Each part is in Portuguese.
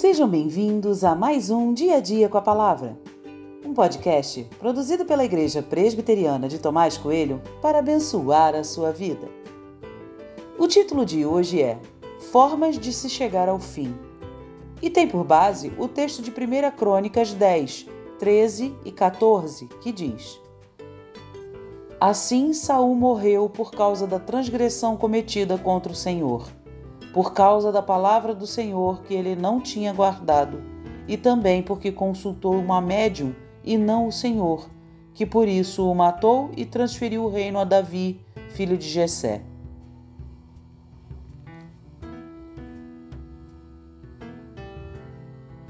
Sejam bem-vindos a mais um Dia a Dia com a Palavra, um podcast produzido pela Igreja Presbiteriana de Tomás Coelho para abençoar a sua vida. O título de hoje é Formas de se chegar ao fim e tem por base o texto de 1 Crônicas 10, 13 e 14, que diz: Assim Saul morreu por causa da transgressão cometida contra o Senhor por causa da palavra do Senhor que ele não tinha guardado, e também porque consultou uma médium e não o Senhor, que por isso o matou e transferiu o reino a Davi, filho de Jessé.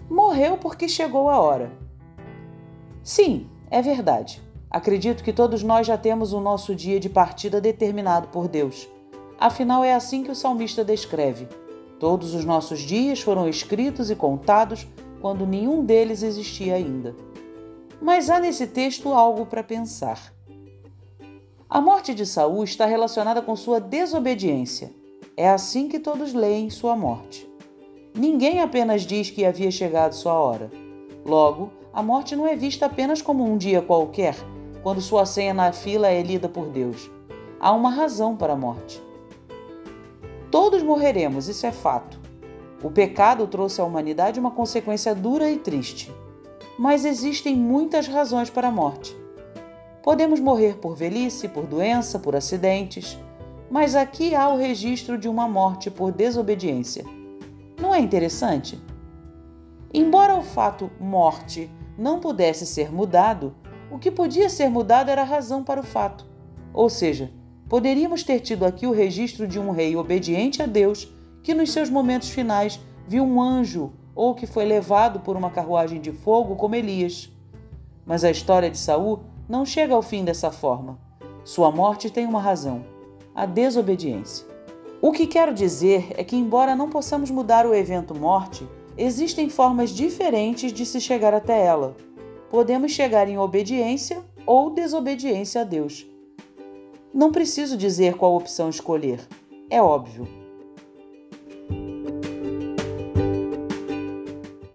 Morreu porque chegou a hora. Sim, é verdade. Acredito que todos nós já temos o nosso dia de partida determinado por Deus. Afinal, é assim que o salmista descreve: Todos os nossos dias foram escritos e contados quando nenhum deles existia ainda. Mas há nesse texto algo para pensar. A morte de Saul está relacionada com sua desobediência. É assim que todos leem sua morte. Ninguém apenas diz que havia chegado sua hora. Logo, a morte não é vista apenas como um dia qualquer, quando sua senha na fila é lida por Deus. Há uma razão para a morte. Todos morreremos, isso é fato. O pecado trouxe à humanidade uma consequência dura e triste. Mas existem muitas razões para a morte. Podemos morrer por velhice, por doença, por acidentes, mas aqui há o registro de uma morte por desobediência. Não é interessante? Embora o fato morte não pudesse ser mudado, o que podia ser mudado era a razão para o fato, ou seja, poderíamos ter tido aqui o registro de um rei obediente a Deus que, nos seus momentos finais, viu um anjo ou que foi levado por uma carruagem de fogo, como Elias. Mas a história de Saul não chega ao fim dessa forma. Sua morte tem uma razão: a desobediência. O que quero dizer é que, embora não possamos mudar o evento morte, existem formas diferentes de se chegar até ela. Podemos chegar em obediência ou desobediência a Deus. Não preciso dizer qual opção escolher. É óbvio.